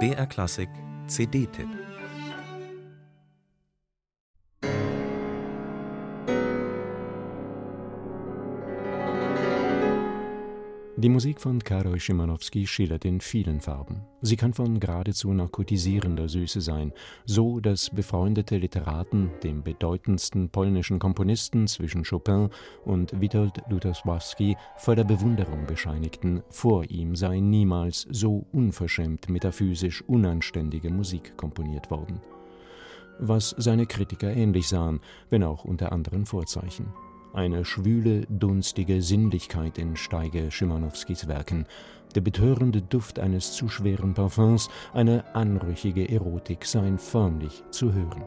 BR Klassik CD-Tipp Die Musik von Karol Szymanowski schillert in vielen Farben. Sie kann von geradezu narkotisierender Süße sein, so dass befreundete Literaten dem bedeutendsten polnischen Komponisten zwischen Chopin und Witold Lutosławski voller Bewunderung bescheinigten, vor ihm sei niemals so unverschämt metaphysisch unanständige Musik komponiert worden. Was seine Kritiker ähnlich sahen, wenn auch unter anderen Vorzeichen eine schwüle, dunstige Sinnlichkeit entsteige Schimanowskis Werken, der betörende Duft eines zu schweren Parfums, eine anrüchige Erotik seien förmlich zu hören.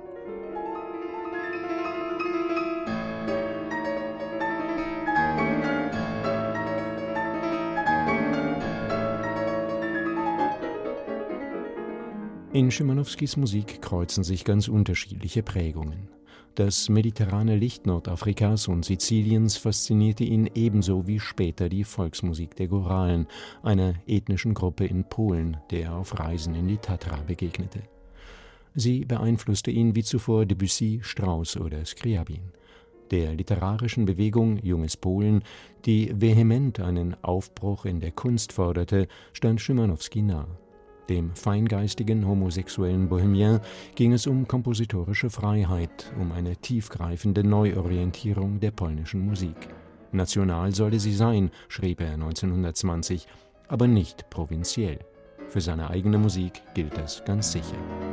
In Schimanowskis Musik kreuzen sich ganz unterschiedliche Prägungen. Das mediterrane Licht Nordafrikas und Siziliens faszinierte ihn ebenso wie später die Volksmusik der Goralen, einer ethnischen Gruppe in Polen, der er auf Reisen in die Tatra begegnete. Sie beeinflusste ihn wie zuvor Debussy, Strauss oder Scriabin. Der literarischen Bewegung Junges Polen, die vehement einen Aufbruch in der Kunst forderte, stand Schimanowski nah dem feingeistigen homosexuellen Bohemien, ging es um kompositorische Freiheit, um eine tiefgreifende Neuorientierung der polnischen Musik. National solle sie sein, schrieb er 1920, aber nicht provinziell. Für seine eigene Musik gilt das ganz sicher.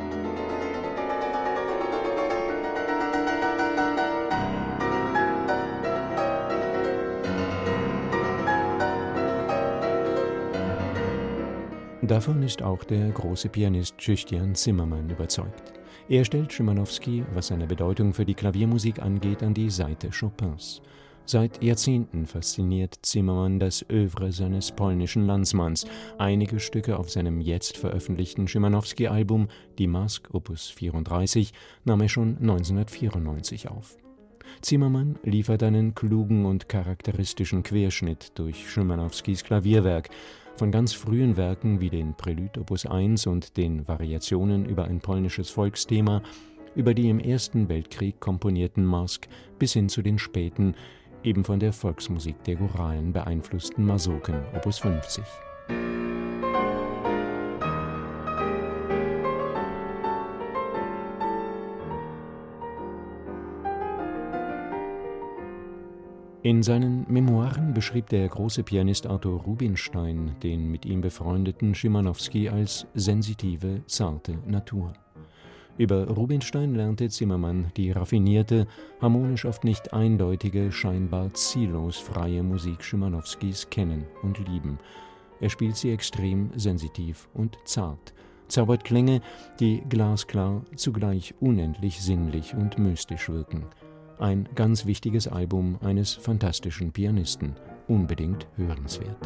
Davon ist auch der große Pianist Christian Zimmermann überzeugt. Er stellt Schimanowski, was seine Bedeutung für die Klaviermusik angeht, an die Seite Chopins. Seit Jahrzehnten fasziniert Zimmermann das Övre seines polnischen Landsmanns. Einige Stücke auf seinem jetzt veröffentlichten Schimanowski-Album Die Mask Opus 34 nahm er schon 1994 auf. Zimmermann liefert einen klugen und charakteristischen Querschnitt durch Schimanowskis Klavierwerk, von ganz frühen Werken wie den Prelude Opus 1 und den Variationen über ein polnisches Volksthema, über die im Ersten Weltkrieg komponierten Mask bis hin zu den späten, eben von der Volksmusik der Goralen beeinflussten Masoken Opus 50. In seinen Memoiren beschrieb der große Pianist Arthur Rubinstein den mit ihm befreundeten Schimanowski als sensitive, zarte Natur. Über Rubinstein lernte Zimmermann die raffinierte, harmonisch oft nicht eindeutige, scheinbar ziellos freie Musik Schimanowskis kennen und lieben. Er spielt sie extrem sensitiv und zart, zaubert Klänge, die glasklar, zugleich unendlich sinnlich und mystisch wirken – ein ganz wichtiges Album eines fantastischen Pianisten, unbedingt hörenswert.